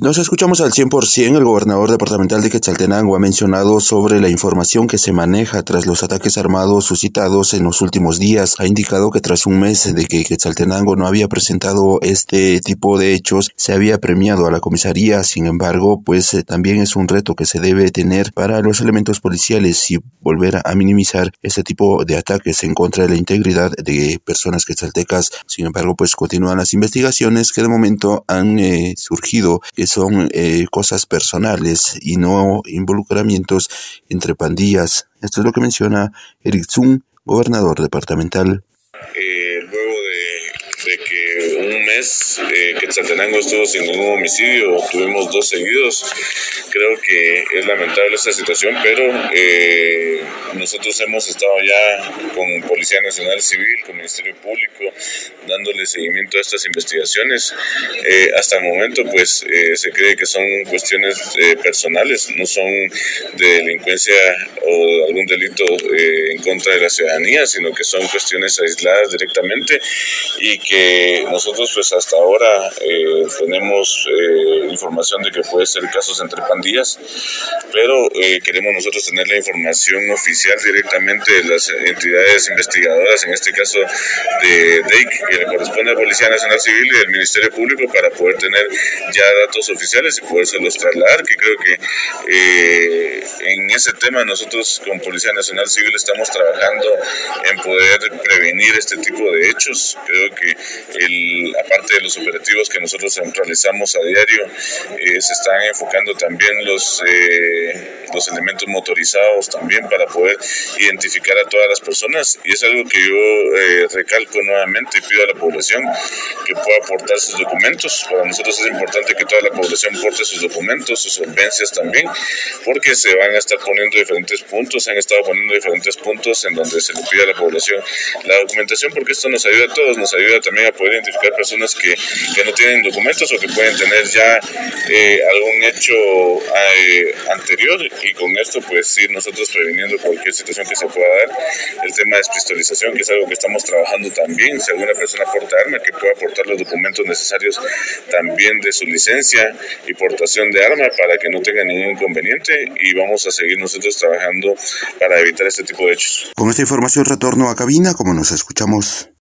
Nos escuchamos al 100%. El gobernador departamental de Quetzaltenango ha mencionado sobre la información que se maneja tras los ataques armados suscitados en los últimos días. Ha indicado que tras un mes de que Quetzaltenango no había presentado este tipo de hechos, se había premiado a la comisaría. Sin embargo, pues eh, también es un reto que se debe tener para los elementos policiales y volver a minimizar este tipo de ataques en contra de la integridad de personas quetzaltecas. Sin embargo, pues continúan las investigaciones que de momento han eh, surgido son eh, cosas personales y no involucramientos entre pandillas. Esto es lo que menciona Eric Zung, gobernador departamental. Eh, que un mes eh, Quetzaltenango estuvo sin ningún homicidio, tuvimos dos seguidos, creo que es lamentable esta situación, pero eh, nosotros hemos estado ya con Policía Nacional Civil, con Ministerio Público, dándole seguimiento a estas investigaciones. Eh, hasta el momento, pues eh, se cree que son cuestiones eh, personales, no son de delincuencia o algún delito en contra de la ciudadanía, sino que son cuestiones aisladas directamente y que nosotros, pues hasta ahora tenemos información de que puede ser casos entre pandillas, pero queremos nosotros tener la información oficial directamente de las entidades investigadoras, en este caso de DEIC, que le corresponde a Policía Nacional Civil y del Ministerio Público para poder tener ya datos oficiales y podérselos trasladar, que creo que eh, en ese tema nosotros con Policía Nacional Civil estamos trabajando en poder prevenir este tipo de hechos. Creo que el, aparte de los operativos que nosotros realizamos a diario, eh, se están enfocando también los, eh, los elementos motorizados también para poder identificar a todas las personas y es algo que yo recalco nuevamente y pido a la población que pueda aportar sus documentos. Para nosotros es importante que toda la población aporte sus documentos, sus solvencias también, porque se van a estar poniendo diferentes puntos, han estado poniendo diferentes puntos en donde se le pide a la población la documentación, porque esto nos ayuda a todos, nos ayuda también a poder identificar personas que, que no tienen documentos o que pueden tener ya eh, algún hecho eh, anterior. Y con esto pues ir nosotros previniendo cualquier situación que se pueda dar. El tema de despistolización, que es algo que estamos trabajando también, si alguna persona porta arma que pueda aportar los documentos necesarios también de su licencia y portación de arma para que no tenga ningún inconveniente. Y vamos a seguir nosotros trabajando para evitar este tipo de hechos. Con esta información retorno a cabina como nos escuchamos.